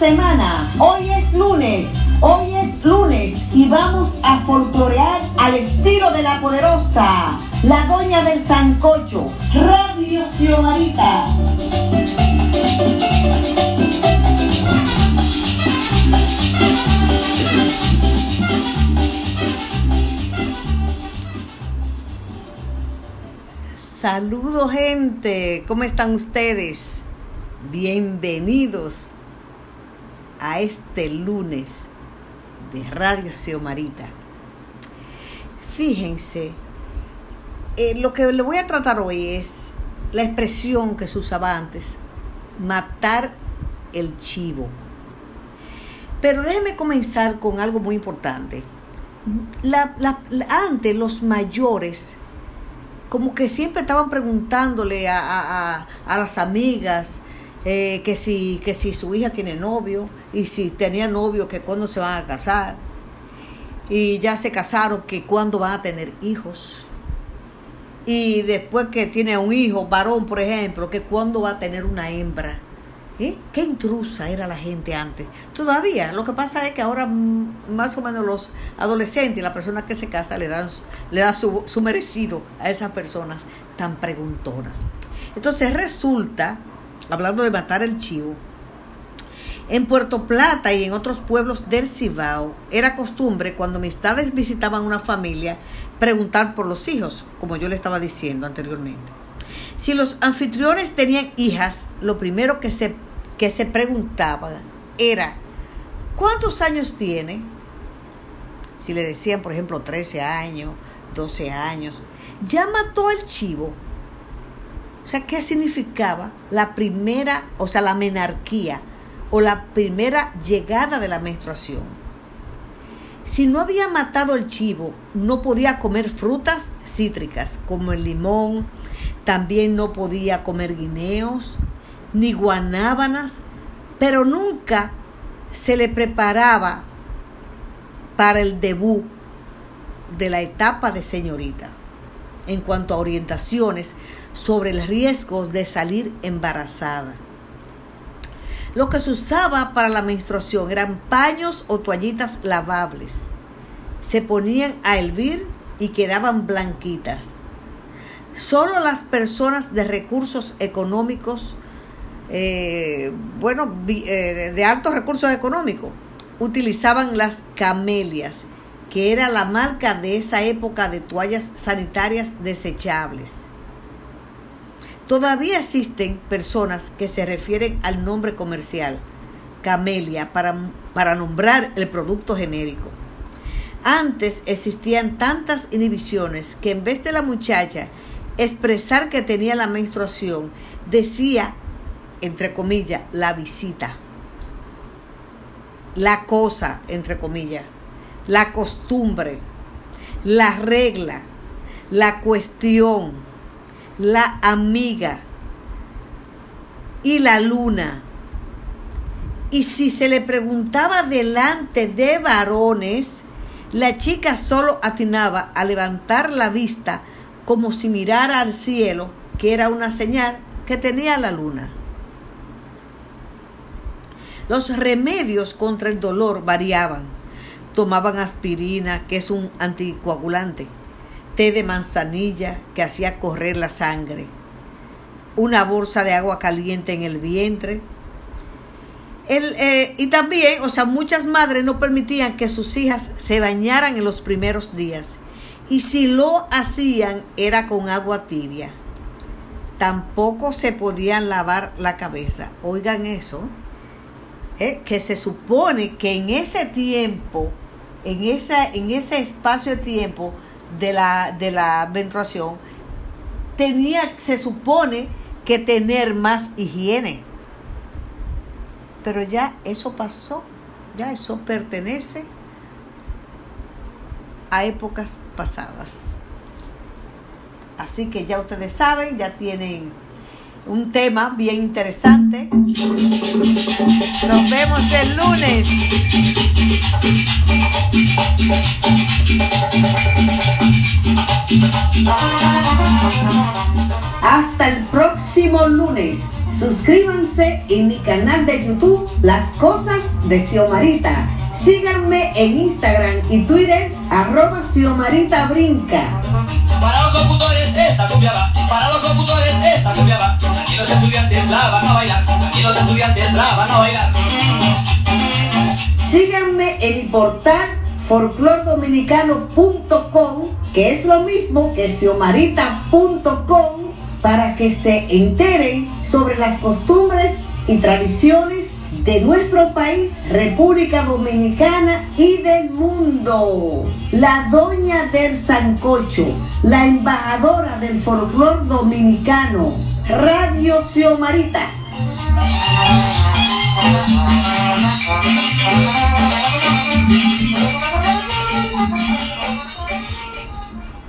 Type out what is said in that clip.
semana. Hoy es lunes. Hoy es lunes y vamos a folclorear al estilo de la poderosa, la doña del sancocho, Radio Xiomarita. Saludos gente, ¿cómo están ustedes? Bienvenidos a este lunes de Radio Xiomarita. Fíjense, eh, lo que le voy a tratar hoy es la expresión que se usaba antes, matar el chivo. Pero déjenme comenzar con algo muy importante. Antes los mayores como que siempre estaban preguntándole a, a las amigas eh, que, si, que si su hija tiene novio y si tenía novio, que cuándo se van a casar. Y ya se casaron, que cuándo van a tener hijos. Y después que tiene un hijo, varón, por ejemplo, que cuándo va a tener una hembra. ¿Eh? Qué intrusa era la gente antes. Todavía, lo que pasa es que ahora más o menos los adolescentes y las personas que se casan le dan, le su, su merecido a esas personas tan preguntonas. Entonces resulta, hablando de matar el chivo, en Puerto Plata y en otros pueblos del Cibao era costumbre cuando amistades visitaban una familia preguntar por los hijos, como yo le estaba diciendo anteriormente. Si los anfitriones tenían hijas, lo primero que se que se preguntaba era, ¿cuántos años tiene? Si le decían, por ejemplo, 13 años, 12 años, ya mató al chivo. O sea, ¿qué significaba la primera, o sea, la menarquía o la primera llegada de la menstruación? Si no había matado el chivo, no podía comer frutas cítricas como el limón, también no podía comer guineos, ni guanábanas, pero nunca se le preparaba para el debut de la etapa de señorita en cuanto a orientaciones sobre el riesgo de salir embarazada. Lo que se usaba para la menstruación eran paños o toallitas lavables. Se ponían a hervir y quedaban blanquitas. Solo las personas de recursos económicos eh, bueno, eh, de altos recursos económicos, utilizaban las camelias, que era la marca de esa época de toallas sanitarias desechables. Todavía existen personas que se refieren al nombre comercial, camelia, para, para nombrar el producto genérico. Antes existían tantas inhibiciones que en vez de la muchacha expresar que tenía la menstruación, decía entre comillas, la visita, la cosa, entre comillas, la costumbre, la regla, la cuestión, la amiga y la luna. Y si se le preguntaba delante de varones, la chica solo atinaba a levantar la vista como si mirara al cielo, que era una señal que tenía la luna. Los remedios contra el dolor variaban. Tomaban aspirina, que es un anticoagulante, té de manzanilla, que hacía correr la sangre, una bolsa de agua caliente en el vientre. Eh, y también, o sea, muchas madres no permitían que sus hijas se bañaran en los primeros días. Y si lo hacían era con agua tibia. Tampoco se podían lavar la cabeza. Oigan eso. ¿Eh? que se supone que en ese tiempo, en, esa, en ese espacio de tiempo de la, de la menstruación, tenía, se supone que tener más higiene. Pero ya eso pasó, ya eso pertenece a épocas pasadas. Así que ya ustedes saben, ya tienen un tema bien interesante. Nos vemos el lunes. Hasta el próximo lunes. Suscríbanse en mi canal de YouTube Las Cosas de Xiomarita. Síganme en Instagram y Twitter arroba Xiomarita Brinca. Para los locutores esta cumbia va, para los locutores esta cumbia va. Aquí los estudiantes la van a bailar, aquí los estudiantes la van a bailar. Síganme en mi portal folclordominicano.com, que es lo mismo que xiomarita.com, para que se enteren sobre las costumbres y tradiciones de nuestro país, República Dominicana y del mundo. La doña del Sancocho, la embajadora del folclor dominicano, Radio Xiomarita.